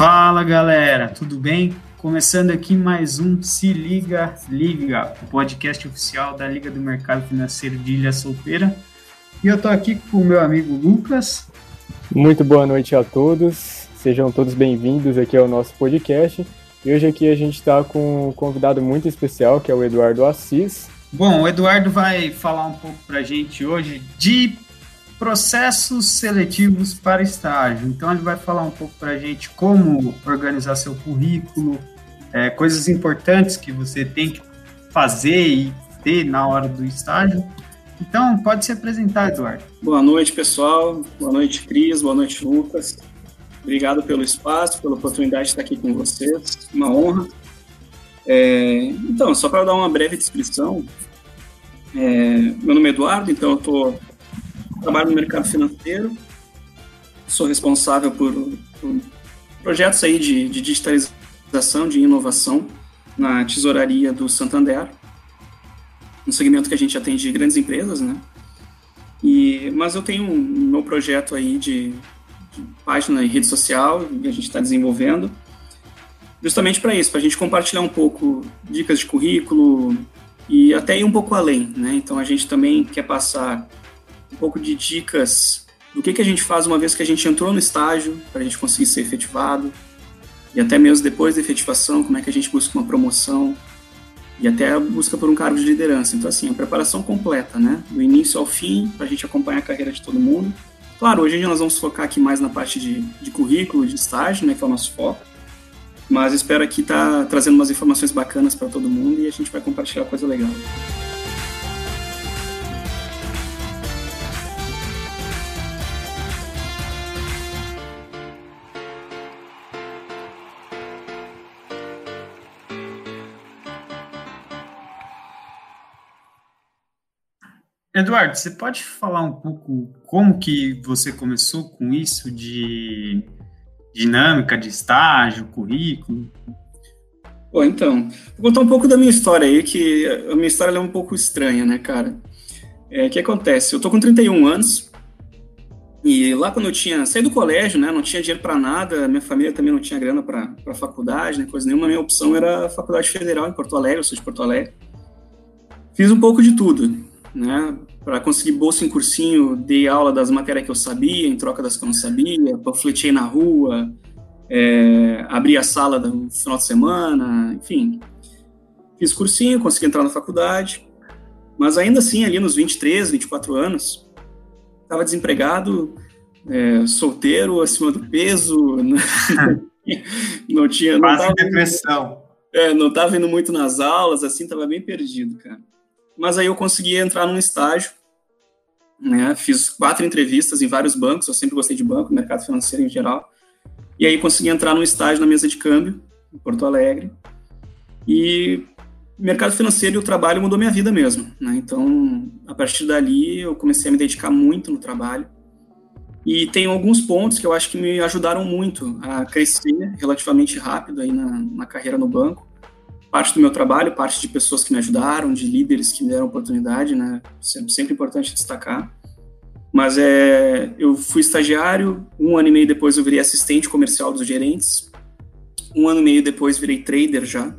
Fala galera, tudo bem? Começando aqui mais um Se Liga Liga, o podcast oficial da Liga do Mercado Financeiro de Ilha Solteira. E eu tô aqui com o meu amigo Lucas. Muito boa noite a todos, sejam todos bem-vindos aqui ao nosso podcast. E hoje aqui a gente está com um convidado muito especial, que é o Eduardo Assis. Bom, o Eduardo vai falar um pouco para a gente hoje de processos seletivos para estágio. Então ele vai falar um pouco para a gente como organizar seu currículo, é, coisas importantes que você tem que fazer e ter na hora do estágio. Então pode se apresentar, Eduardo. Boa noite, pessoal. Boa noite, Cris. Boa noite, Lucas. Obrigado pelo espaço, pela oportunidade de estar aqui com vocês. Uma honra. É, então, só para dar uma breve descrição, é, meu nome é Eduardo, então eu tô, trabalho no mercado financeiro, sou responsável por, por projetos aí de, de, digitalização, de inovação na tesouraria do Santander, um segmento que a gente atende grandes empresas, né? E, mas eu tenho um, meu projeto aí de página em rede social que a gente está desenvolvendo, justamente para isso, para a gente compartilhar um pouco dicas de currículo e até ir um pouco além, né? Então a gente também quer passar um pouco de dicas do que, que a gente faz uma vez que a gente entrou no estágio, para a gente conseguir ser efetivado, e até mesmo depois da efetivação, como é que a gente busca uma promoção, e até a busca por um cargo de liderança. Então, assim, a preparação completa, né? Do início ao fim, para a gente acompanhar a carreira de todo mundo Claro, hoje nós vamos focar aqui mais na parte de, de currículo, de estágio, né, que é o nosso foco. Mas espero aqui estar tá trazendo umas informações bacanas para todo mundo e a gente vai compartilhar coisa legal. Eduardo, você pode falar um pouco como que você começou com isso de dinâmica de estágio, currículo? Bom, então, vou contar um pouco da minha história aí, que a minha história é um pouco estranha, né, cara? É, o que acontece? Eu tô com 31 anos, e lá quando eu tinha saído do colégio, né, não tinha dinheiro para nada, minha família também não tinha grana para faculdade, né, coisa nenhuma, minha opção era a Faculdade Federal em Porto Alegre, eu sou de Porto Alegre. Fiz um pouco de tudo né? Para conseguir bolsa em cursinho, dei aula das matérias que eu sabia, em troca das que eu não sabia, panfletei na rua, é, abri a sala no final de semana, enfim. Fiz cursinho, consegui entrar na faculdade, mas ainda assim, ali nos 23, 24 anos, estava desempregado, é, solteiro, acima do peso, não tinha... Não Quase tava, depressão. É, não estava indo muito nas aulas, assim, estava bem perdido, cara mas aí eu consegui entrar num estágio, né? Fiz quatro entrevistas em vários bancos, eu sempre gostei de banco, mercado financeiro em geral. E aí consegui entrar num estágio na mesa de câmbio, em Porto Alegre. E mercado financeiro e o trabalho mudou minha vida mesmo, né? Então, a partir dali, eu comecei a me dedicar muito no trabalho. E tem alguns pontos que eu acho que me ajudaram muito a crescer relativamente rápido aí na, na carreira no banco parte do meu trabalho, parte de pessoas que me ajudaram, de líderes que me deram oportunidade, né? Sempre, sempre importante destacar. Mas é, eu fui estagiário, um ano e meio depois eu virei assistente comercial dos gerentes, um ano e meio depois virei trader já.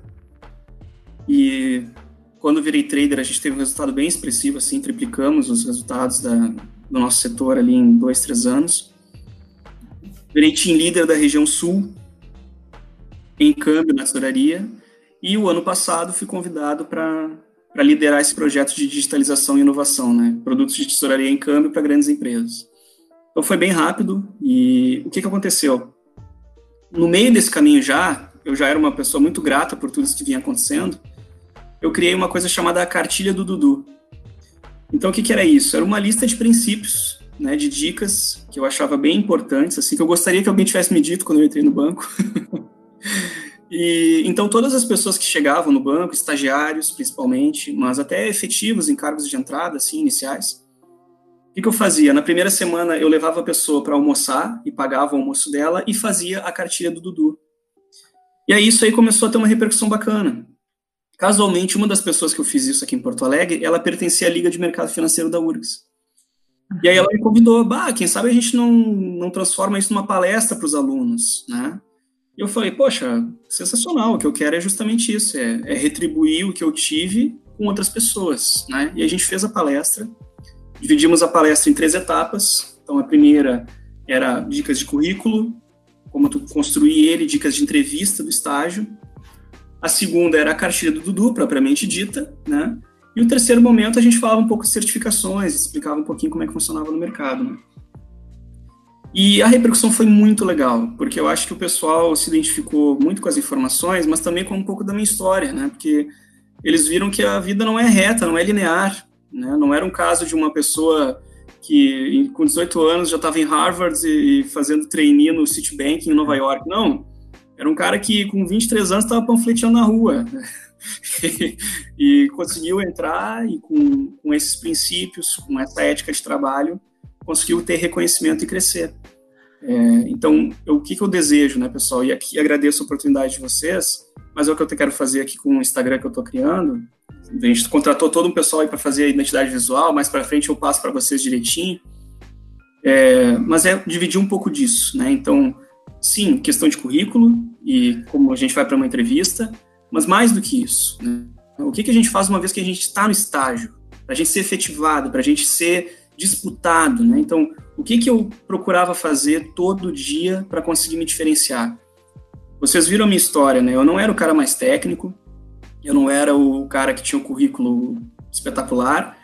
E quando virei trader, a gente teve um resultado bem expressivo, assim, triplicamos os resultados da, do nosso setor ali em dois, três anos. Virei team leader da região sul, em câmbio na tesouraria, e o ano passado fui convidado para liderar esse projeto de digitalização e inovação, né? Produtos de tesouraria em câmbio para grandes empresas. Então foi bem rápido e o que, que aconteceu? No meio desse caminho já, eu já era uma pessoa muito grata por tudo isso que vinha acontecendo, eu criei uma coisa chamada a cartilha do Dudu. Então o que, que era isso? Era uma lista de princípios, né, de dicas que eu achava bem importantes, assim, que eu gostaria que alguém tivesse me dito quando eu entrei no banco. E então todas as pessoas que chegavam no banco, estagiários principalmente, mas até efetivos em cargos de entrada, assim, iniciais, o que, que eu fazia? Na primeira semana eu levava a pessoa para almoçar e pagava o almoço dela e fazia a cartilha do Dudu. E aí isso aí começou a ter uma repercussão bacana. Casualmente, uma das pessoas que eu fiz isso aqui em Porto Alegre, ela pertencia à Liga de Mercado Financeiro da URGS. E aí ela me convidou, bah, quem sabe a gente não, não transforma isso numa palestra para os alunos, né? E eu falei, poxa, sensacional, o que eu quero é justamente isso, é, é retribuir o que eu tive com outras pessoas, né? E a gente fez a palestra, dividimos a palestra em três etapas. Então, a primeira era dicas de currículo, como tu construir ele, dicas de entrevista do estágio. A segunda era a cartilha do Dudu, propriamente dita, né? E o terceiro momento a gente falava um pouco de certificações, explicava um pouquinho como é que funcionava no mercado, né? E a repercussão foi muito legal, porque eu acho que o pessoal se identificou muito com as informações, mas também com um pouco da minha história, né? Porque eles viram que a vida não é reta, não é linear, né? Não era um caso de uma pessoa que com 18 anos já estava em Harvard e fazendo trainee no Citibank em Nova York. Não, era um cara que com 23 anos estava panfleteando na rua. e conseguiu entrar e com, com esses princípios, com essa ética de trabalho, conseguiu ter reconhecimento e crescer. É, então, eu, o que, que eu desejo, né, pessoal? E aqui agradeço a oportunidade de vocês, mas é o que eu quero fazer aqui com o Instagram que eu estou criando. A gente contratou todo um pessoal aí para fazer a identidade visual, mais para frente eu passo para vocês direitinho. É, mas é dividir um pouco disso, né? Então, sim, questão de currículo e como a gente vai para uma entrevista, mas mais do que isso, né? O que, que a gente faz uma vez que a gente está no estágio? Para a gente ser efetivado, para a gente ser disputado, né? Então, o que que eu procurava fazer todo dia para conseguir me diferenciar? Vocês viram a minha história, né? Eu não era o cara mais técnico, eu não era o cara que tinha um currículo espetacular,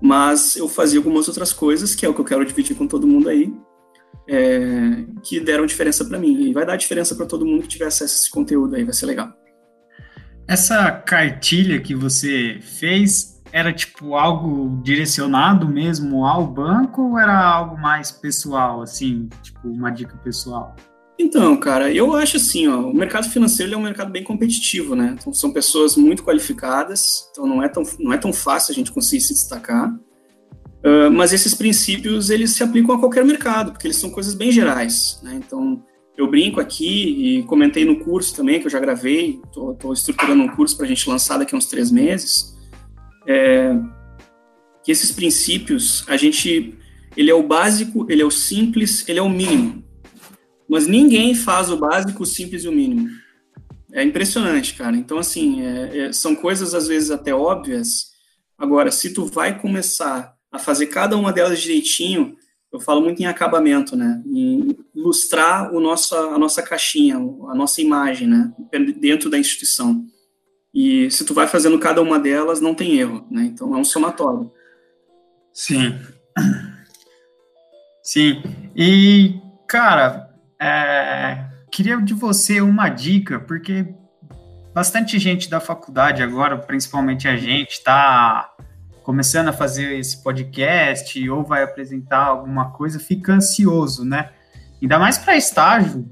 mas eu fazia algumas outras coisas, que é o que eu quero dividir com todo mundo aí, é, que deram diferença para mim. E vai dar diferença para todo mundo que tiver acesso a esse conteúdo aí, vai ser legal. Essa cartilha que você fez era tipo algo direcionado mesmo ao banco ou era algo mais pessoal, assim, tipo uma dica pessoal? Então, cara, eu acho assim, ó, o mercado financeiro é um mercado bem competitivo, né? Então, são pessoas muito qualificadas, então não é tão, não é tão fácil a gente conseguir se destacar. Uh, mas esses princípios, eles se aplicam a qualquer mercado, porque eles são coisas bem gerais, né? Então, eu brinco aqui e comentei no curso também, que eu já gravei, estou estruturando um curso para a gente lançar daqui a uns três meses, é, que esses princípios, a gente, ele é o básico, ele é o simples, ele é o mínimo. Mas ninguém faz o básico, o simples e o mínimo. É impressionante, cara. Então, assim, é, é, são coisas às vezes até óbvias. Agora, se tu vai começar a fazer cada uma delas direitinho, eu falo muito em acabamento, né? Em ilustrar o nosso, a nossa caixinha, a nossa imagem, né? Dentro da instituição. E se tu vai fazendo cada uma delas, não tem erro, né? Então é um somatório. Sim. Sim. E, cara, é, queria de você uma dica, porque bastante gente da faculdade agora, principalmente a gente, está começando a fazer esse podcast ou vai apresentar alguma coisa, fica ansioso, né? Ainda mais para estágio.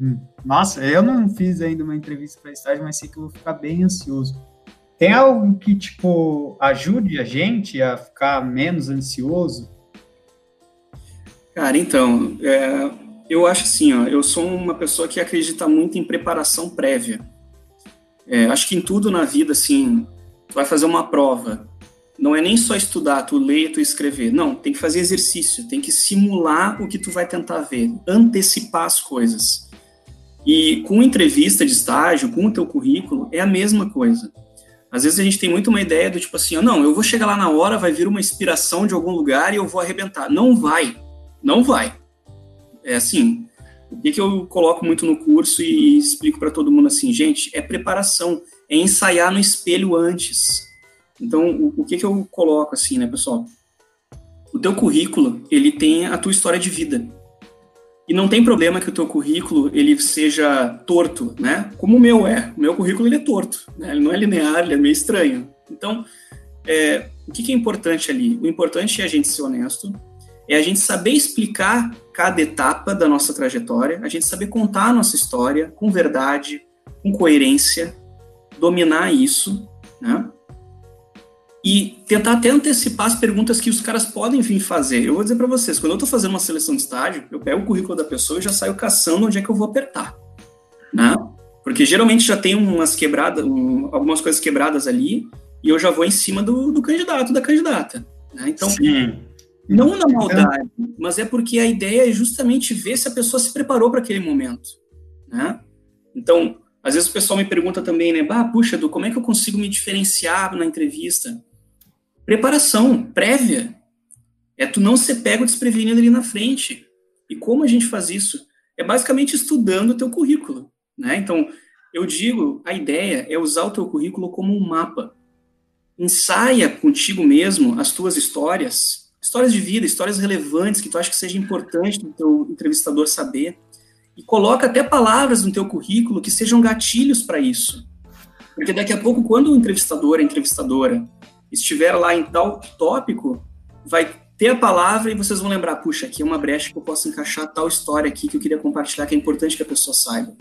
Nossa, eu não fiz ainda uma entrevista para estágio, mas sei que eu vou ficar bem ansioso. Tem algo que, tipo, ajude a gente a ficar menos ansioso? Cara, então, é, eu acho assim, ó, eu sou uma pessoa que acredita muito em preparação prévia. É, acho que em tudo na vida, assim, tu vai fazer uma prova, não é nem só estudar, tu ler, tu escrever. Não, tem que fazer exercício, tem que simular o que tu vai tentar ver, antecipar as coisas. E com entrevista de estágio, com o teu currículo, é a mesma coisa. Às vezes a gente tem muito uma ideia do tipo assim, não, eu vou chegar lá na hora, vai vir uma inspiração de algum lugar e eu vou arrebentar. Não vai, não vai. É assim, o que, que eu coloco muito no curso e explico para todo mundo assim, gente, é preparação, é ensaiar no espelho antes. Então, o, o que, que eu coloco assim, né, pessoal? O teu currículo, ele tem a tua história de vida. E não tem problema que o teu currículo ele seja torto, né? Como o meu é. O meu currículo ele é torto, né? ele não é linear, ele é meio estranho. Então, é, o que, que é importante ali? O importante é a gente ser honesto, é a gente saber explicar cada etapa da nossa trajetória, a gente saber contar a nossa história com verdade, com coerência, dominar isso, né? E tentar até antecipar as perguntas que os caras podem vir fazer. Eu vou dizer para vocês, quando eu estou fazendo uma seleção de estágio, eu pego o currículo da pessoa e já saio caçando onde é que eu vou apertar, né? Porque geralmente já tem umas quebradas, um, algumas coisas quebradas ali, e eu já vou em cima do, do candidato, da candidata. Né? Então, Sim. não na maldade, mas é porque a ideia é justamente ver se a pessoa se preparou para aquele momento, né? Então, às vezes o pessoal me pergunta também, né? Bah, puxa, Edu, como é que eu consigo me diferenciar na entrevista? Preparação prévia. É tu não ser pego desprevenido ali na frente. E como a gente faz isso? É basicamente estudando o teu currículo, né? Então, eu digo, a ideia é usar o teu currículo como um mapa. Ensaia contigo mesmo as tuas histórias, histórias de vida, histórias relevantes que tu acha que seja importante do teu entrevistador saber e coloca até palavras no teu currículo que sejam gatilhos para isso. Porque daqui a pouco, quando o entrevistador, a entrevistadora, estiver lá em tal tópico, vai ter a palavra e vocês vão lembrar, puxa, aqui é uma brecha que eu posso encaixar tal história aqui que eu queria compartilhar, que é importante que a pessoa saiba.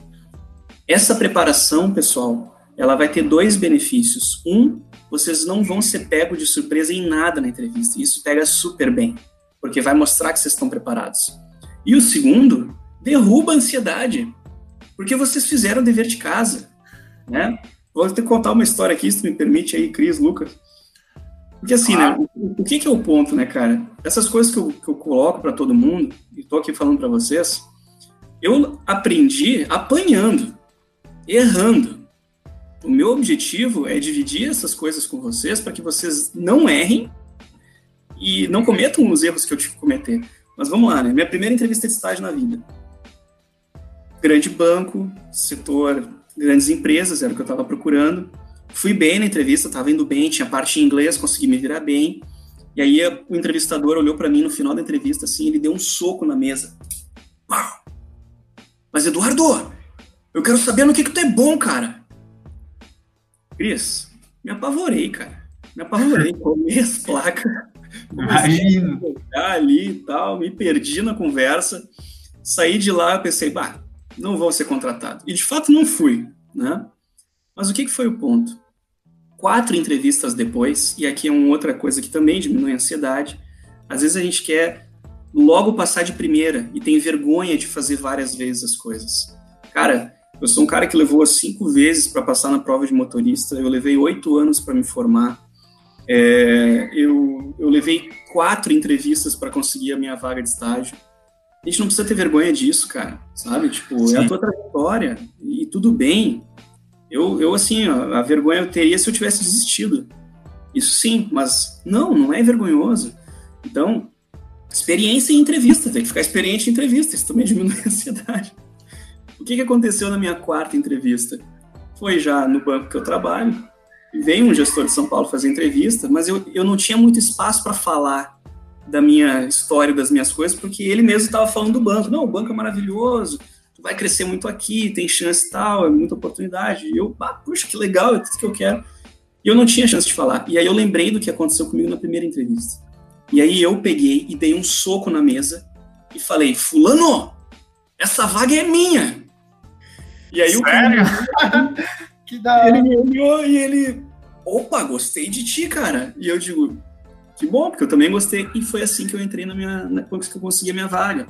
Essa preparação, pessoal, ela vai ter dois benefícios. Um, vocês não vão ser pego de surpresa em nada na entrevista. Isso pega super bem, porque vai mostrar que vocês estão preparados. E o segundo, derruba a ansiedade, porque vocês fizeram o dever de casa, né? Vou te contar uma história aqui, se me permite aí, Cris, Lucas. Porque assim, né, o, o, que, que é o ponto, né, cara? Essas coisas que eu, que eu coloco para todo mundo, e tô aqui falando para vocês, eu aprendi apanhando, errando. O meu objetivo é dividir essas coisas com vocês para que vocês não errem e não cometam os erros que eu tive que cometer. Mas vamos lá, né? Minha primeira entrevista de estágio na vida grande banco, setor, grandes empresas, era o que eu estava procurando. Fui bem na entrevista, estava indo bem, tinha parte em inglês, consegui me virar bem. E aí o entrevistador olhou para mim no final da entrevista assim, ele deu um soco na mesa. Pau! Mas Eduardo, eu quero saber no que que tu é bom, cara. Cris, me apavorei, cara. Me apavorei, comi as placas. Imagina. Ali e tal, me perdi na conversa. Saí de lá, pensei, bah, não vou ser contratado. E de fato não fui, né? Mas o que, que foi o ponto? Quatro entrevistas depois, e aqui é uma outra coisa que também diminui a ansiedade, às vezes a gente quer logo passar de primeira e tem vergonha de fazer várias vezes as coisas. Cara, eu sou um cara que levou cinco vezes para passar na prova de motorista, eu levei oito anos para me formar, é, eu, eu levei quatro entrevistas para conseguir a minha vaga de estágio. A gente não precisa ter vergonha disso, cara, sabe? Tipo, Sim. é a tua trajetória e tudo bem. Eu, eu assim, ó, a vergonha eu teria se eu tivesse desistido. Isso sim, mas não, não é vergonhoso. Então, experiência em entrevista, tem que ficar experiente em entrevista, isso também diminui a ansiedade. O que, que aconteceu na minha quarta entrevista? Foi já no banco que eu trabalho, veio um gestor de São Paulo fazer entrevista, mas eu, eu não tinha muito espaço para falar da minha história, das minhas coisas, porque ele mesmo estava falando do banco. Não, o banco é maravilhoso, tu vai crescer muito aqui, tem chance e tal, é muita oportunidade. E eu, ah, puxa, que legal, é tudo que eu quero. E eu não tinha chance de falar. E aí eu lembrei do que aconteceu comigo na primeira entrevista. E aí eu peguei e dei um soco na mesa e falei, fulano, essa vaga é minha. E aí Sério? o que da Ele me olhou e ele, opa, gostei de ti, cara. E eu digo, que bom, porque eu também gostei e foi assim que eu entrei na minha, na, que eu consegui a minha vaga.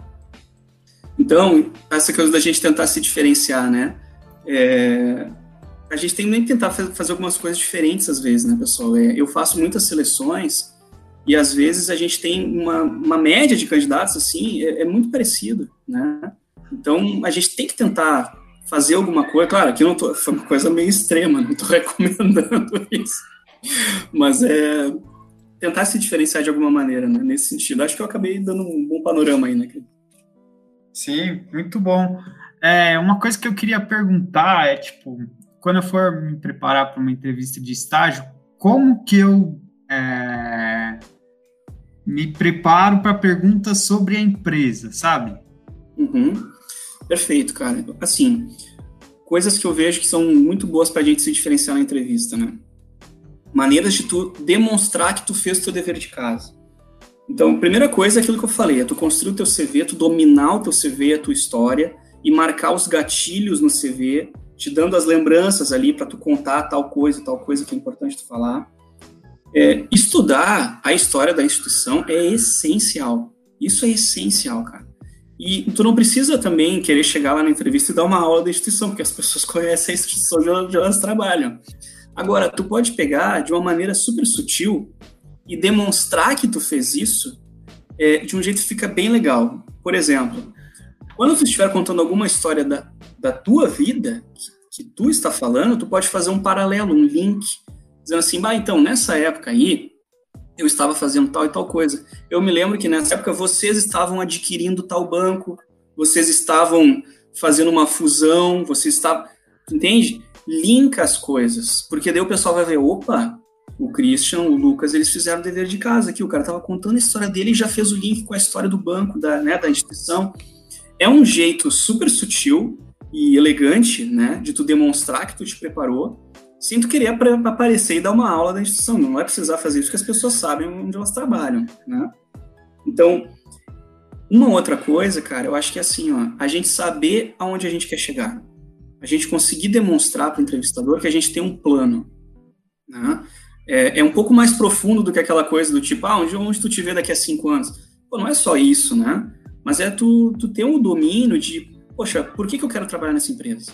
Então, essa coisa da gente tentar se diferenciar, né? É, a gente tem que tentar fazer algumas coisas diferentes às vezes, né, pessoal? É, eu faço muitas seleções e às vezes a gente tem uma, uma média de candidatos assim, é, é, muito parecido, né? Então, a gente tem que tentar fazer alguma coisa. Claro, aqui não tô, foi uma coisa meio extrema, não estou recomendando isso, mas é tentar se diferenciar de alguma maneira, né, nesse sentido. Acho que eu acabei dando um bom panorama aí, né? Sim, muito bom. É, uma coisa que eu queria perguntar é, tipo, quando eu for me preparar para uma entrevista de estágio, como que eu é, me preparo para perguntas sobre a empresa, sabe? Uhum. Perfeito, cara. Assim, coisas que eu vejo que são muito boas para a gente se diferenciar na entrevista, né? Maneiras de tu demonstrar que tu fez o teu dever de casa. Então, primeira coisa é aquilo que eu falei, é tu construir o teu CV, tu dominar o teu CV, a tua história e marcar os gatilhos no CV, te dando as lembranças ali para tu contar tal coisa, tal coisa que é importante tu falar. É, estudar a história da instituição é essencial. Isso é essencial, cara. E tu não precisa também querer chegar lá na entrevista e dar uma aula da instituição, porque as pessoas conhecem a instituição de onde elas trabalham. Agora, tu pode pegar de uma maneira super sutil e demonstrar que tu fez isso é, de um jeito que fica bem legal. Por exemplo, quando tu estiver contando alguma história da, da tua vida, que, que tu está falando, tu pode fazer um paralelo, um link, dizendo assim, bah, então, nessa época aí, eu estava fazendo tal e tal coisa. Eu me lembro que nessa época vocês estavam adquirindo tal banco, vocês estavam fazendo uma fusão, vocês estavam. Entende? Linka as coisas. Porque daí o pessoal vai ver, opa, o Christian, o Lucas, eles fizeram o dever de casa aqui. O cara estava contando a história dele e já fez o link com a história do banco, da, né, da instituição. É um jeito super sutil e elegante, né, de tu demonstrar que tu te preparou, sem tu querer aparecer e dar uma aula da instituição. Não vai precisar fazer isso, porque as pessoas sabem onde elas trabalham, né? Então, uma outra coisa, cara, eu acho que é assim, ó, a gente saber aonde a gente quer chegar. A gente conseguir demonstrar para o entrevistador que a gente tem um plano, né? é, é, um pouco mais profundo do que aquela coisa do tipo, ah, onde, onde tu te vê daqui a cinco anos? Pô, não é só isso, né? Mas é tu, tu ter um domínio de, poxa, por que, que eu quero trabalhar nessa empresa?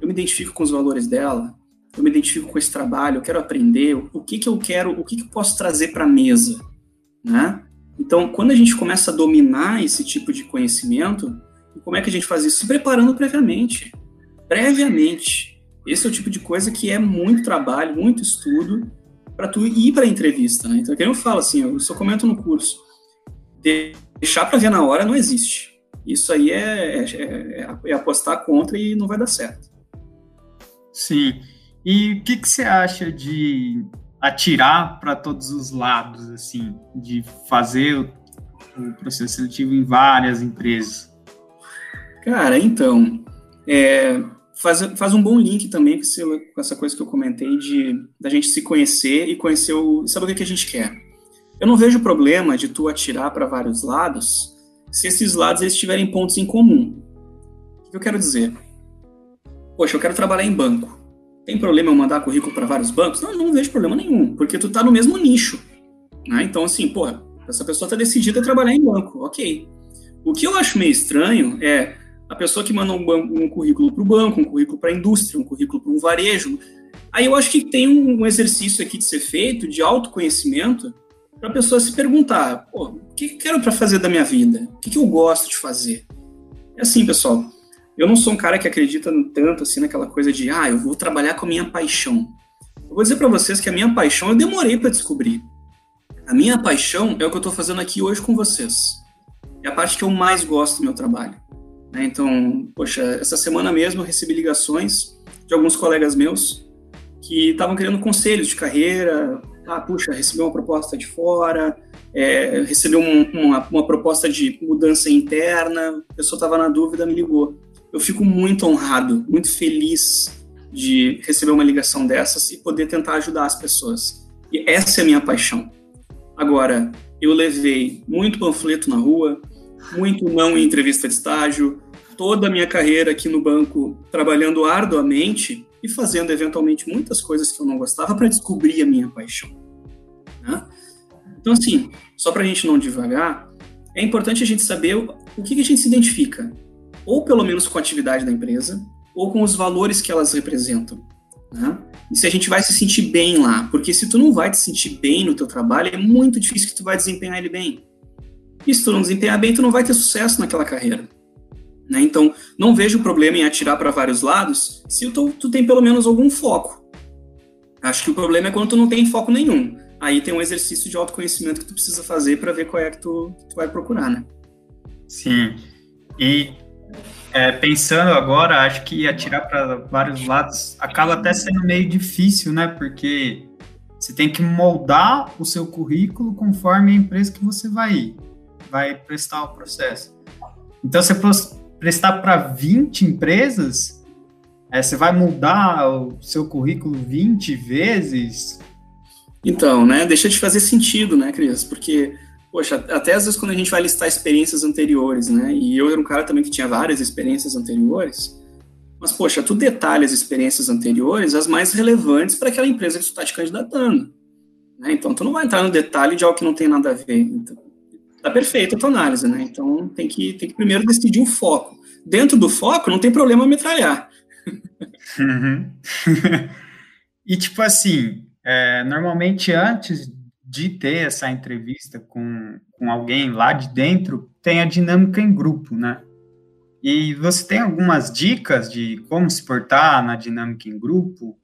Eu me identifico com os valores dela, eu me identifico com esse trabalho, eu quero aprender, o que, que eu quero, o que, que eu posso trazer para a mesa, né? Então, quando a gente começa a dominar esse tipo de conhecimento, como é que a gente faz isso? Se preparando previamente. Previamente. Esse é o tipo de coisa que é muito trabalho, muito estudo, para tu ir para a entrevista, né? Então, é que eu falo assim, eu só comento no curso, deixar para ver na hora não existe. Isso aí é, é, é, é, apostar contra e não vai dar certo. Sim. E o que, que você acha de atirar para todos os lados, assim, de fazer o, o, processo seletivo em várias empresas? Cara, então, é, faz, faz um bom link também com, esse, com, essa coisa que eu comentei de da gente se conhecer e conhecer o saber o que a gente quer. Eu não vejo problema de tu atirar para vários lados se esses lados eles tiverem pontos em comum. O que eu quero dizer? Poxa, eu quero trabalhar em banco. Tem problema eu mandar currículo para vários bancos? Não, não vejo problema nenhum, porque tu tá no mesmo nicho. Né? Então, assim, porra, essa pessoa tá decidida a trabalhar em banco, ok. O que eu acho meio estranho é a pessoa que manda um, um currículo para o banco, um currículo para a indústria, um currículo para um varejo. Aí eu acho que tem um exercício aqui de ser feito de autoconhecimento para a pessoa se perguntar: o que, que quero para fazer da minha vida? O que, que eu gosto de fazer? É assim, pessoal. Eu não sou um cara que acredita tanto assim naquela coisa de, ah, eu vou trabalhar com a minha paixão. Eu vou dizer para vocês que a minha paixão eu demorei para descobrir. A minha paixão é o que eu estou fazendo aqui hoje com vocês. É a parte que eu mais gosto do meu trabalho. Né? Então, poxa, essa semana mesmo eu recebi ligações de alguns colegas meus que estavam querendo conselhos de carreira. Ah, puxa, recebi uma proposta de fora, é, recebeu um, uma, uma proposta de mudança interna, a pessoa estava na dúvida, me ligou. Eu fico muito honrado, muito feliz de receber uma ligação dessas e poder tentar ajudar as pessoas. E essa é a minha paixão. Agora, eu levei muito panfleto na rua, muito não em entrevista de estágio, toda a minha carreira aqui no banco trabalhando arduamente e fazendo eventualmente muitas coisas que eu não gostava para descobrir a minha paixão. Né? Então, assim, só para a gente não devagar, é importante a gente saber o, que, que a gente se identifica, ou pelo menos com a atividade da empresa, ou com os valores que elas representam. Né? E se a gente vai se sentir bem lá, porque se tu não vai te sentir bem no teu trabalho, é muito difícil que tu vai desempenhar ele bem. E se tu não desempenhar bem, tu não vai ter sucesso naquela carreira. Né? Então, não vejo problema em atirar para vários lados se tu, tu tem pelo menos algum foco. Acho que o problema é quando tu não tem foco nenhum. Aí tem um exercício de autoconhecimento que tu precisa fazer para ver qual é que tu, tu vai procurar, né? Sim. E é, pensando agora, acho que atirar para vários lados acaba até sendo meio difícil, né? Porque você tem que moldar o seu currículo conforme a empresa que você vai, vai prestar o processo. Então, você prestar para 20 empresas, é, você vai mudar o seu currículo 20 vezes? Então, né, deixa de fazer sentido, né, Cris? Porque, poxa, até às vezes quando a gente vai listar experiências anteriores, né, e eu era um cara também que tinha várias experiências anteriores, mas, poxa, tu detalha as experiências anteriores, as mais relevantes para aquela empresa que tu está te candidatando. Né? Então, tu não vai entrar no detalhe de algo que não tem nada a ver. Então, tá perfeita a tua análise, né? Então tem que, tem que primeiro decidir o foco. Dentro do foco, não tem problema metralhar. Uhum. e tipo assim, é, normalmente antes de ter essa entrevista com, com alguém lá de dentro, tem a dinâmica em grupo, né? E você tem algumas dicas de como se portar na dinâmica em grupo?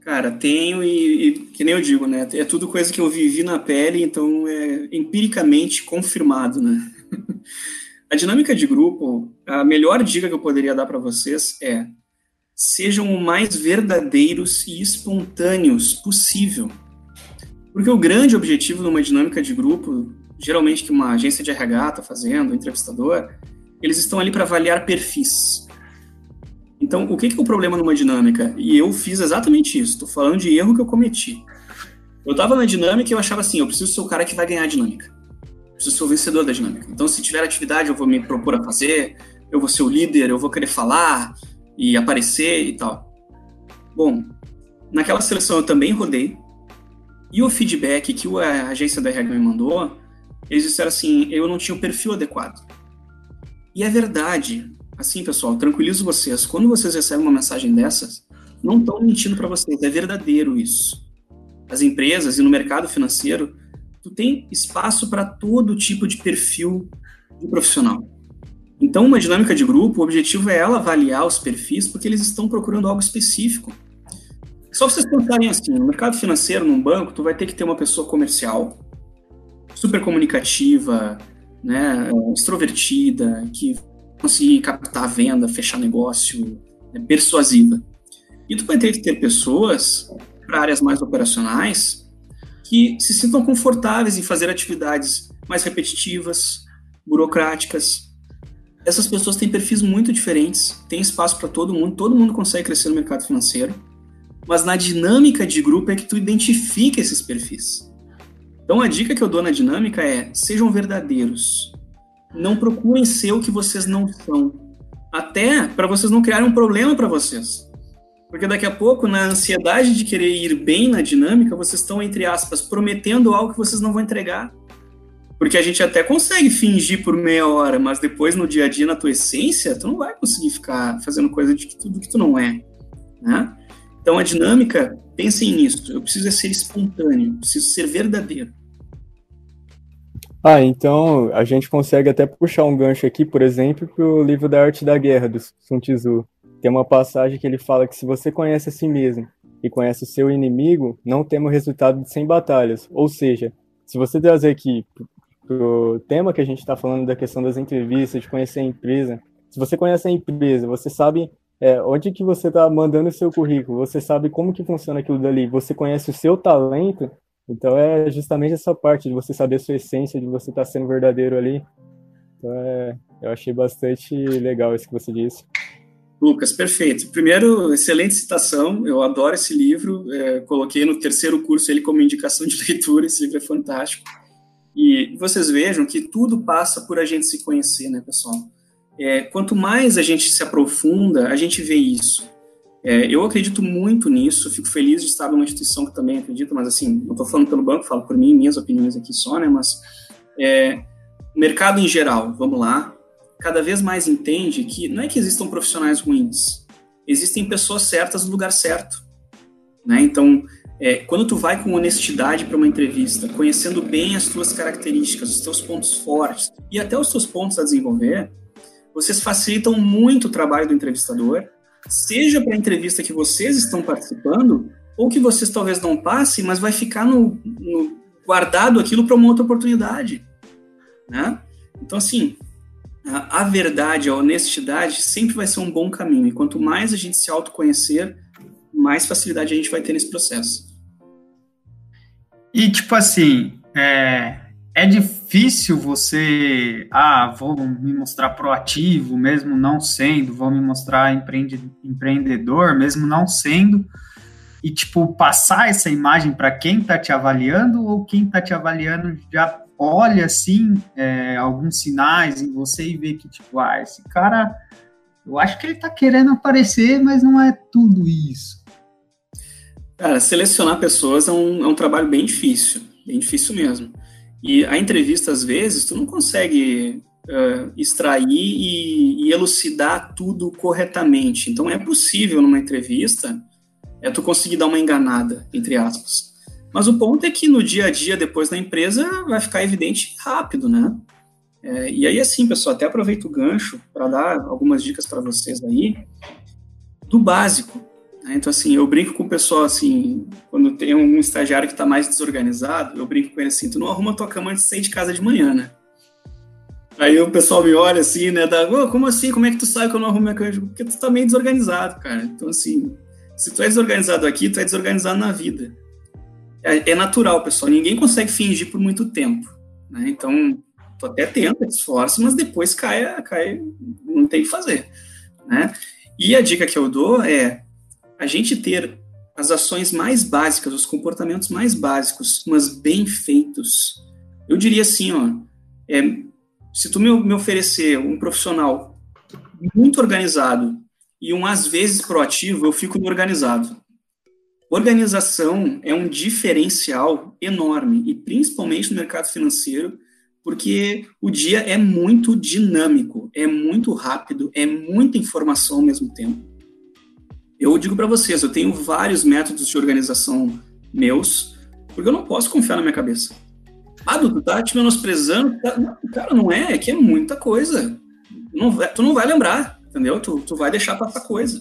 Cara, tenho e, e, que nem eu digo, né? É tudo coisa que eu vivi na pele, então é empiricamente confirmado, né? a dinâmica de grupo, a melhor dica que eu poderia dar para vocês é sejam o mais verdadeiros e espontâneos possível. Porque o grande objetivo de uma dinâmica de grupo, geralmente que uma agência de RH está fazendo, um entrevistador, eles estão ali para avaliar perfis. Então, o que, que é o problema numa dinâmica? E eu fiz exatamente isso. Estou falando de erro que eu cometi. Eu estava na dinâmica e eu achava assim: eu preciso ser o cara que vai ganhar a dinâmica. Preciso ser o vencedor da dinâmica. Então, se tiver atividade, eu vou me propor a fazer, eu vou ser o líder, eu vou querer falar e aparecer e tal. Bom, naquela seleção eu também rodei. E o feedback que a agência da RH me mandou, eles disseram assim: eu não tinha o perfil adequado. E é verdade. Assim, pessoal, tranquilizo vocês. Quando vocês recebem uma mensagem dessas, não estão mentindo para vocês, é verdadeiro isso. As empresas e no mercado financeiro, tu tem espaço para todo tipo de perfil de profissional. Então, uma dinâmica de grupo, o objetivo é ela avaliar os perfis, porque eles estão procurando algo específico. Só vocês pensarem assim, no mercado financeiro, num banco, tu vai ter que ter uma pessoa comercial, super comunicativa, né, extrovertida, que conseguir captar a venda, fechar negócio, né, persuasiva. E tu vai ter que ter pessoas para áreas mais operacionais que se sintam confortáveis em fazer atividades mais repetitivas, burocráticas. Essas pessoas têm perfis muito diferentes, tem espaço para todo mundo, todo mundo consegue crescer no mercado financeiro, mas na dinâmica de grupo é que tu identifica esses perfis. Então a dica que eu dou na dinâmica é: sejam verdadeiros, não procurem ser o que vocês não são. Até para vocês não criarem um problema para vocês. Porque daqui a pouco, na ansiedade de querer ir bem na dinâmica, vocês estão, entre aspas, prometendo algo que vocês não vão entregar. Porque a gente até consegue fingir por meia hora, mas depois no dia a dia, na tua essência, tu não vai conseguir ficar fazendo coisa de tudo que tu não é. Né? Então a dinâmica, pensem nisso. Eu preciso ser espontâneo, preciso ser verdadeiro. Ah, então a gente consegue até puxar um gancho aqui, por exemplo, para o livro da Arte da Guerra, do Sun Tzu. Tem uma passagem que ele fala que se você conhece a si mesmo e conhece o seu inimigo, não temos resultado de 100 batalhas. Ou seja, se você trazer aqui o tema que a gente está falando da questão das entrevistas, de conhecer a empresa, se você conhece a empresa, você sabe é, onde que você está mandando o seu currículo, você sabe como que funciona aquilo dali, você conhece o seu talento, então é justamente essa parte de você saber a sua essência, de você estar tá sendo verdadeiro ali. Então é, eu achei bastante legal isso que você disse. Lucas, perfeito. Primeiro, excelente citação. Eu adoro esse livro. É, coloquei no terceiro curso ele como indicação de leitura. Esse livro é fantástico. E vocês vejam que tudo passa por a gente se conhecer, né, pessoal? É, quanto mais a gente se aprofunda, a gente vê isso. É, eu acredito muito nisso, fico feliz de estar numa instituição que também acredita, mas assim, não estou falando pelo banco, falo por mim, minhas opiniões aqui só, né? Mas é, mercado em geral, vamos lá, cada vez mais entende que não é que existam profissionais ruins, existem pessoas certas no lugar certo, né? Então, é, quando tu vai com honestidade para uma entrevista, conhecendo bem as tuas características, os teus pontos fortes e até os teus pontos a desenvolver, vocês facilitam muito o trabalho do entrevistador seja para a entrevista que vocês estão participando, ou que vocês talvez não passem, mas vai ficar no, no guardado aquilo para uma outra oportunidade, né? Então, assim, a, verdade, a honestidade sempre vai ser um bom caminho, e quanto mais a gente se autoconhecer, mais facilidade a gente vai ter nesse processo. E, tipo assim, é, é difícil você, ah, vou me mostrar proativo, mesmo não sendo, vou me mostrar empreende, empreendedor, mesmo não sendo, e, tipo, passar essa imagem para quem está te avaliando ou quem está te avaliando já olha, assim, é, alguns sinais em você e vê que, tipo, ah, esse cara, eu acho que ele está querendo aparecer, mas não é tudo isso. Cara, selecionar pessoas é um, é um trabalho bem difícil, bem difícil mesmo. E a entrevista, às vezes, tu não consegue uh, extrair e, e, elucidar tudo corretamente. Então, é possível numa entrevista é tu conseguir dar uma enganada, entre aspas. Mas o ponto é que no dia a dia, depois na empresa, vai ficar evidente rápido, né? É, e aí, assim, pessoal, até aproveito o gancho para dar algumas dicas para vocês aí do básico. Né? Então, assim, eu brinco com o pessoal, assim, quando tem um estagiário que está mais desorganizado, eu brinco com ele assim, tu não arruma tua cama antes de sair de casa de manhã, né? Aí o pessoal me olha assim, né? Da, oh, como assim? Como é que tu sabe que eu não arrumo minha cama? Porque tu tá meio desorganizado, cara. Então, assim, se tu é desorganizado aqui, tu é desorganizado na vida. É, é natural, pessoal. Ninguém consegue fingir por muito tempo. Né? Então, tu até tenta, te esforça, mas depois cai, cai, não tem o que fazer. Né? E a dica que eu dou é a gente ter as ações mais básicas, os comportamentos mais básicos, mas bem feitos. Eu diria assim, ó, é, se tu me, me oferecer um profissional muito organizado e um às vezes proativo, eu fico organizado. Organização é um diferencial enorme e principalmente no mercado financeiro, porque o dia é muito dinâmico, é muito rápido, é muita informação ao mesmo tempo. Eu digo para vocês, eu tenho vários métodos de organização meus, porque eu não posso confiar na minha cabeça. Ah, tu tá te menosprezando? Cara, não é, é que é muita coisa. Não, tu não vai lembrar, entendeu? Tu, tu vai deixar passar coisa.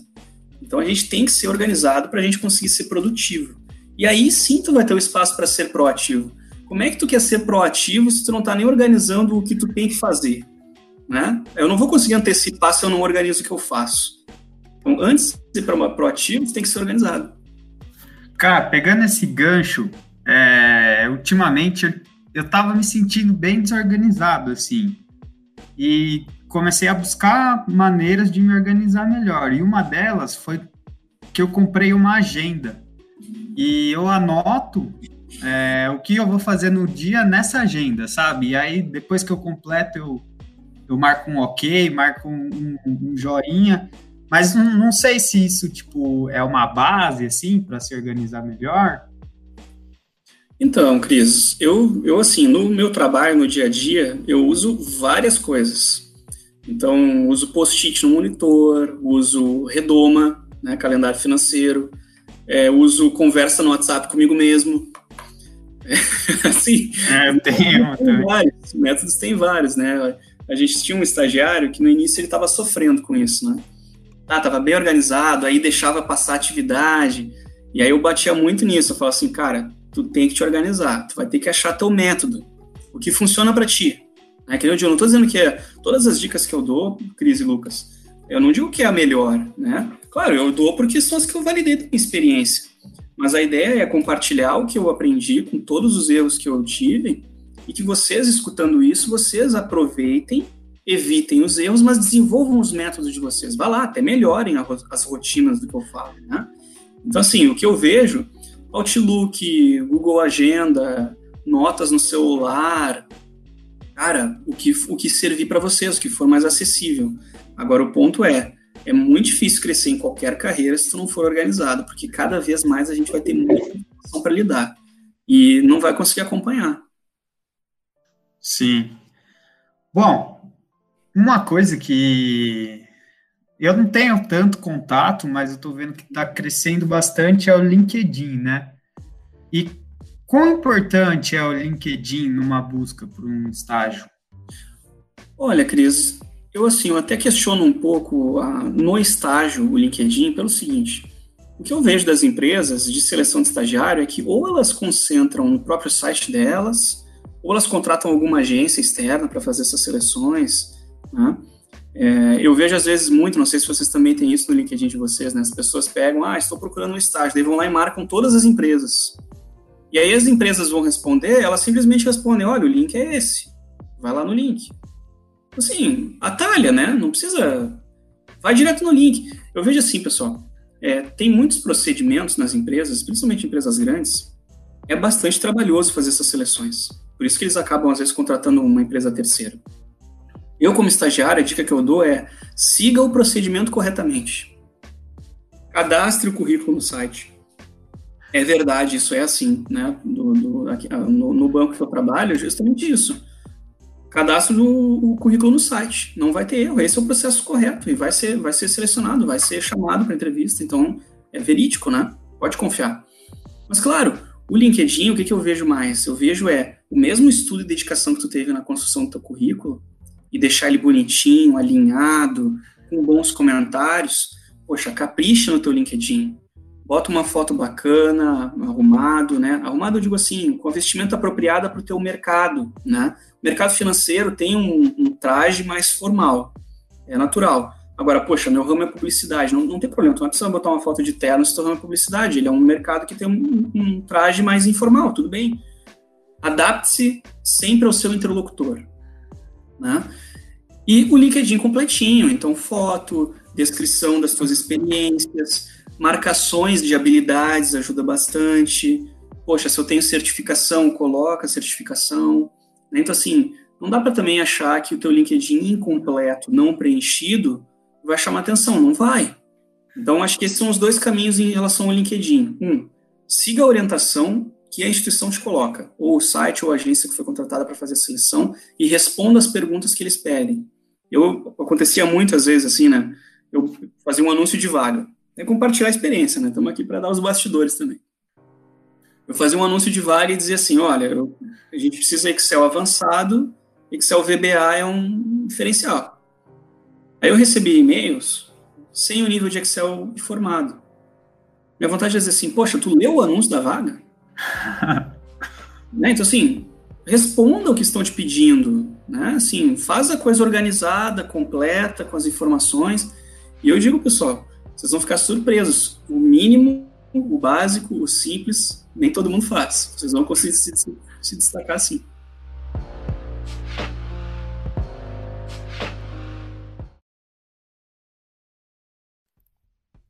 Então a gente tem que ser organizado para a gente conseguir ser produtivo. E aí sim tu vai ter o espaço para ser proativo. Como é que tu quer ser proativo se tu não está nem organizando o que tu tem que fazer? Né? Eu não vou conseguir antecipar se eu não organizo o que eu faço. Então, antes de ser proativo, você tem que ser organizado. Cara, pegando esse gancho, é, ultimamente eu, eu tava me sentindo bem desorganizado, assim. E comecei a buscar maneiras de me organizar melhor. E uma delas foi que eu comprei uma agenda. E eu anoto é, o que eu vou fazer no dia nessa agenda, sabe? E aí, depois que eu completo, eu, eu marco um ok, marco um, um, um joinha, mas não, não, sei se isso, tipo, é uma base, assim, para se organizar melhor. Então, Cris, eu, eu, assim, no meu trabalho, no dia a dia, eu uso várias coisas. Então, uso post-it no monitor, uso Redoma, né, calendário financeiro, é, uso conversa no WhatsApp comigo mesmo, assim, é, eu tenho, tem vários, métodos tem vários, né? A gente tinha um estagiário que no início ele estava sofrendo com isso, né? Ah, tava bem organizado, aí deixava passar atividade, e aí eu batia muito nisso, eu falava assim, cara, tu tem que te organizar, tu vai ter que achar teu método, o que funciona para ti. Né? Que eu não tô dizendo que é todas as dicas que eu dou, Cris e Lucas, eu não digo que é a melhor, né? Claro, eu dou porque são as que eu validei da minha experiência. Mas a ideia é compartilhar o que eu aprendi com todos os erros que eu tive e que vocês, escutando isso, vocês aproveitem, evitem os erros, mas desenvolvam os métodos de vocês. Vá lá, até melhorem as rotinas do que eu falo, né? Então, assim, o que eu vejo, Outlook, Google Agenda, notas no celular, cara, o que, o que servir para vocês, o que for mais acessível. Agora, o ponto é, é muito difícil crescer em qualquer carreira se tu não for organizado, porque cada vez mais a gente vai ter muita informação para lidar e não vai conseguir acompanhar. Sim. Bom, uma coisa que eu não tenho tanto contato, mas eu estou vendo que está crescendo bastante é o LinkedIn, né? E quão importante é o LinkedIn numa busca por um estágio? Olha, Cris, eu, assim, eu até questiono um pouco a, no estágio o LinkedIn pelo seguinte. O que eu vejo das empresas de seleção de estagiário é que ou elas concentram no próprio site delas, ou elas contratam alguma agência externa para fazer essas seleções. Né? É, eu vejo às vezes muito, não sei se vocês também têm isso no LinkedIn de vocês, né? As pessoas pegam, ah, estou procurando um estágio, daí vão lá e marcam todas as empresas. E aí as empresas vão responder, elas simplesmente respondem, olha, o link é esse, vai lá no link assim, atalha, né? Não precisa. Vai direto no link. Eu vejo assim, pessoal. É, tem muitos procedimentos nas empresas, principalmente empresas grandes, é bastante trabalhoso fazer essas seleções. Por isso que eles acabam, às vezes, contratando uma empresa terceira. Eu, como estagiário, a dica que eu dou é siga o procedimento corretamente. Cadastre o currículo no site. É verdade, isso é assim, né? Do, do, aqui, no, no banco que eu trabalho, é justamente isso cadastro o, o, currículo no site. Não vai ter erro. Esse é o processo correto e vai ser, vai ser selecionado, vai ser chamado para entrevista. Então, é verídico, né? Pode confiar. Mas, claro, o LinkedIn, o que, que eu vejo mais? Eu vejo é o mesmo estudo e dedicação que tu teve na construção do teu currículo, e deixar ele bonitinho, alinhado, com bons comentários, poxa, capricha no teu LinkedIn. Bota uma foto bacana, arrumado, né? Arrumado, eu digo assim, com a vestimenta apropriada para o teu mercado, né? O mercado financeiro tem um, um traje mais formal, é natural. Agora, poxa, meu ramo é publicidade, não, não tem problema, tu não precisa botar uma foto de terno se ramo é publicidade, ele é um mercado que tem um, um traje mais informal, tudo bem. Adapte-se sempre ao seu interlocutor, né? E o LinkedIn completinho, então foto, descrição das suas experiências, marcações de habilidades ajuda bastante. Poxa, se eu tenho certificação, coloca certificação. Né? Então, assim, não dá para também achar que o teu LinkedIn incompleto, não preenchido, vai chamar atenção. Não vai. Então, acho que esses são os dois caminhos em relação ao LinkedIn. Um, siga a orientação que a instituição te coloca, ou o site ou a agência que foi contratada para fazer a seleção, e responda as perguntas que eles pedem. Eu acontecia muitas vezes assim, né? Eu fazia um anúncio de vaga. É compartilhar a experiência, né? Estamos aqui para dar os bastidores também. Eu fazia um anúncio de vaga e dizia assim: olha, eu, a gente precisa Excel avançado, Excel VBA é um diferencial. Aí eu recebi e-mails sem o nível de Excel formado. Minha vontade é dizer assim: poxa, tu leu o anúncio da vaga? né? Então, assim, responda o que estão te pedindo, né? Assim, faz a coisa organizada, completa, com as informações. E eu digo, pessoal, vocês vão ficar surpresos. O mínimo, o básico, o simples, nem todo mundo faz. Vocês vão conseguir se, se destacar assim.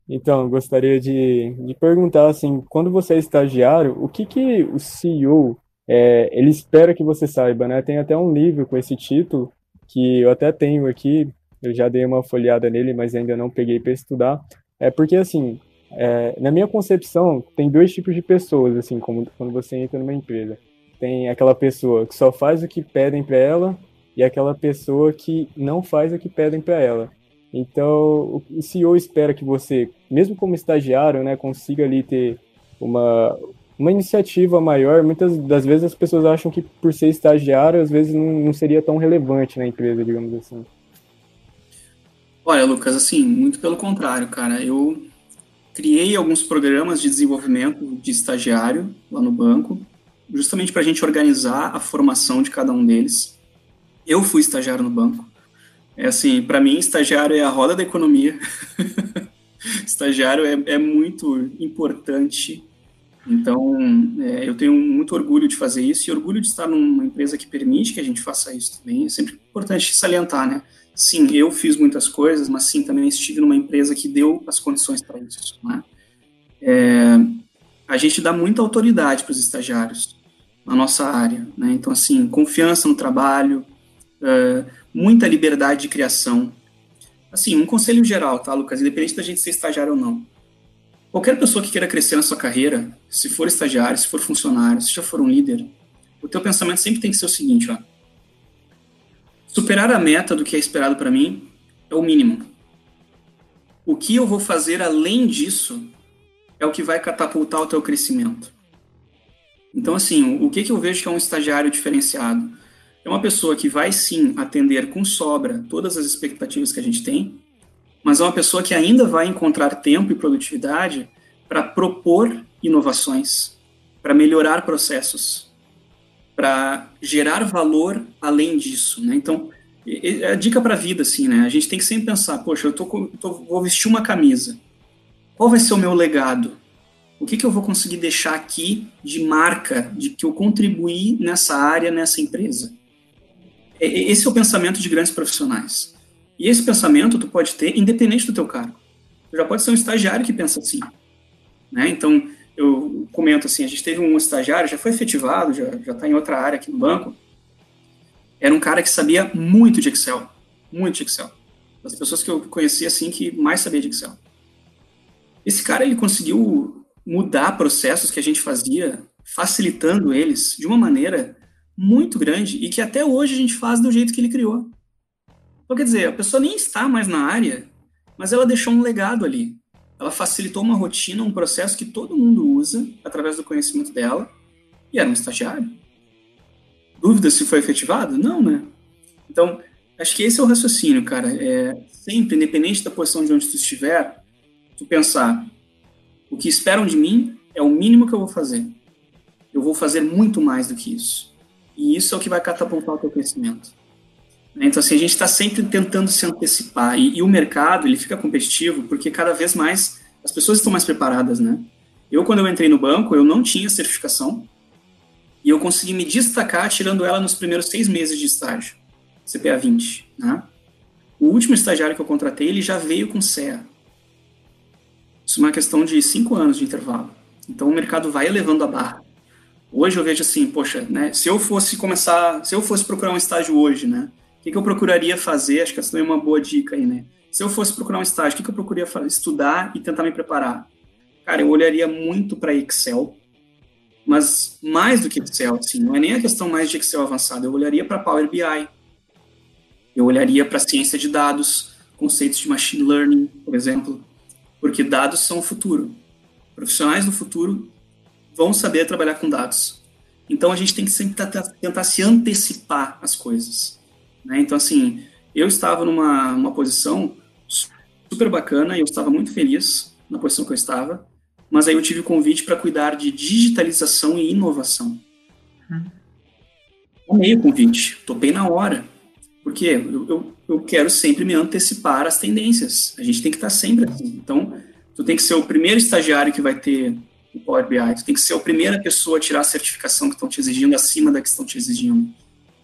Então, gostaria de, de perguntar, assim, quando você é estagiário, o que que o CEO é, ele espera que você saiba, né? Tem até um livro com esse título que eu até tenho aqui, eu já dei uma folhada nele, mas ainda não peguei para estudar. É porque assim, é, na minha concepção, tem dois tipos de pessoas, assim, como quando você entra numa empresa. Tem aquela pessoa que só faz o que pedem para ela e aquela pessoa que não faz o que pedem para ela. Então, o CEO espera que você, mesmo como estagiário, né, consiga ali ter uma, uma iniciativa maior, muitas das vezes as pessoas acham que por ser estagiário, às vezes não, não seria tão relevante na empresa, digamos assim. Olha, Lucas, assim, muito pelo contrário, cara. Eu criei alguns programas de desenvolvimento de estagiário lá no banco, justamente para a gente organizar a formação de cada um deles. Eu fui estagiário no banco. É assim, para mim, estagiário é a roda da economia. estagiário é, é muito importante então, é, eu tenho muito orgulho de fazer isso e orgulho de estar numa empresa que permite que a gente faça isso também. É sempre importante salientar, né? Sim, eu fiz muitas coisas, mas sim, também estive numa empresa que deu as condições para isso, né? É, a gente dá muita autoridade para os estagiários na nossa área, né? Então, assim, confiança no trabalho, é, muita liberdade de criação. Assim, um conselho geral, tá, Lucas? Independente da gente ser estagiário ou não Qualquer pessoa que queira crescer na sua carreira, se for estagiário, se for funcionário, se já for um líder, o teu pensamento sempre tem que ser o seguinte, ó. Superar a meta do que é esperado para mim é o mínimo. O que eu vou fazer além disso é o que vai catapultar o teu crescimento. Então, assim, o que, que eu vejo que é um estagiário diferenciado? É uma pessoa que vai sim atender com sobra todas as expectativas que a gente tem, mas é uma pessoa que ainda vai encontrar tempo e produtividade para propor inovações, para melhorar processos, para gerar valor além disso, né? Então, a dica para a vida, assim, né? A gente tem que sempre pensar, poxa, eu tô, tô, vou vestir uma camisa. Qual vai ser o meu legado? O que, que eu vou conseguir deixar aqui de marca, de que eu contribuí nessa área, nessa empresa? Esse é o pensamento de grandes profissionais. E esse pensamento tu pode ter independente do teu cargo. Tu já pode ser um estagiário que pensa assim. Né? Então, eu comento assim, a gente teve um estagiário, já foi efetivado, já está em outra área aqui no banco, era um cara que sabia muito de Excel, muito de Excel. Das pessoas que eu conheci assim que mais sabia de Excel. Esse cara ele conseguiu mudar processos que a gente fazia, facilitando eles de uma maneira muito grande e que até hoje a gente faz do jeito que ele criou. Então, quer dizer, a pessoa nem está mais na área, mas ela deixou um legado ali. Ela facilitou uma rotina, um processo que todo mundo usa através do conhecimento dela, e era um estagiário. Dúvida se foi efetivado? Não, né? Então, Acho que esse é o raciocínio, cara. É, sempre, independente da posição de onde tu estiver, tu pensar, o que esperam de mim é o mínimo que eu vou fazer. Eu vou fazer muito mais do que isso. E isso é o que vai catapultar o teu crescimento. Então, assim, a gente está sempre tentando se antecipar. E, e, o mercado, ele fica competitivo porque cada vez mais as pessoas estão mais preparadas, né? Eu, quando eu entrei no banco, eu não tinha certificação e eu consegui me destacar tirando ela nos primeiros seis meses de estágio, CPA 20, né? O último estagiário que eu contratei, ele já veio com CEA. Isso é uma questão de cinco anos de intervalo. Então, o mercado vai elevando a barra. Hoje eu vejo assim, poxa, né? Se eu fosse começar, se eu fosse procurar um estágio hoje, né? Que, que eu procuraria fazer? Acho que essa também é uma boa dica aí, né? Se eu fosse procurar um estágio, o que, que eu procuraria estudar e tentar me preparar? Cara, eu olharia muito para Excel, mas mais do que Excel, assim, não é nem a questão mais de Excel avançado, eu olharia para Power BI, eu olharia para ciência de dados, conceitos de machine learning, por exemplo, porque dados são o futuro. Profissionais do futuro vão saber trabalhar com dados. Então a gente tem que sempre tentar se antecipar as coisas. Né? Então, assim, eu estava numa uma posição super bacana e eu estava muito feliz na posição que eu estava, mas aí eu tive o convite para cuidar de digitalização e inovação. Hum. Amei o convite, topei na hora. Porque eu, eu, eu, quero sempre me antecipar às tendências. A gente tem que estar sempre assim. Então, tu tem que ser o primeiro estagiário que vai ter o Power BI. Tu tem que ser a primeira pessoa a tirar a certificação que estão te exigindo acima da que estão te exigindo.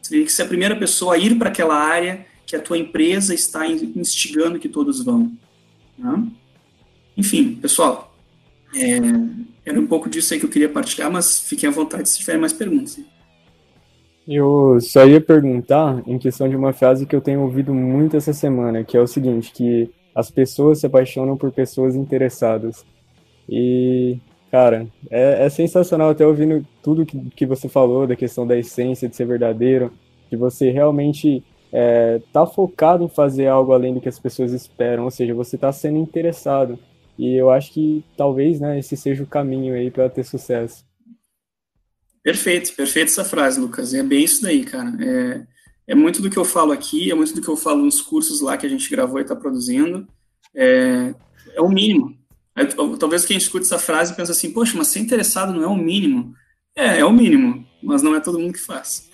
Você tem que ser a primeira pessoa a ir para aquela área que a tua empresa está instigando que todos vão. Né? Enfim, pessoal, é, era um pouco disso aí que eu queria partilhar, mas fiquem à vontade se tiverem mais perguntas. Eu só ia perguntar em questão de uma frase que eu tenho ouvido muito essa semana, que é o seguinte, que as pessoas se apaixonam por pessoas interessadas. E Cara, é, é, sensacional até ouvindo tudo que, que você falou da questão da essência, de ser verdadeiro, de você realmente é, tá focado em fazer algo além do que as pessoas esperam, ou seja, você tá sendo interessado. E eu acho que talvez, né, esse seja o caminho aí para ter sucesso. Perfeito, perfeita essa frase, Lucas. É bem isso daí, cara. É, é muito do que eu falo aqui, é muito do que eu falo nos cursos lá que a gente gravou e está produzindo. É, é o mínimo. Talvez quem escute essa frase pense assim, poxa, mas ser interessado não é o mínimo. É, é o mínimo, mas não é todo mundo que faz.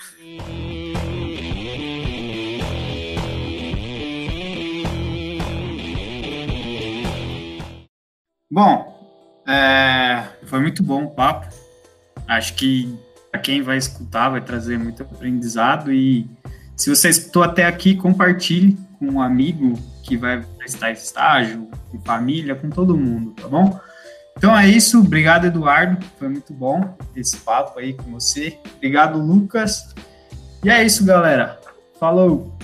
Bom, é, foi muito bom o papo. Acho que para quem vai escutar vai trazer muito aprendizado e se você escutou até aqui, compartilhe com um amigo que vai prestar estágio, com família, com todo mundo, tá bom? Então é isso, obrigado Eduardo, foi muito bom esse papo aí com você. Obrigado Lucas. E é isso, galera. Falou.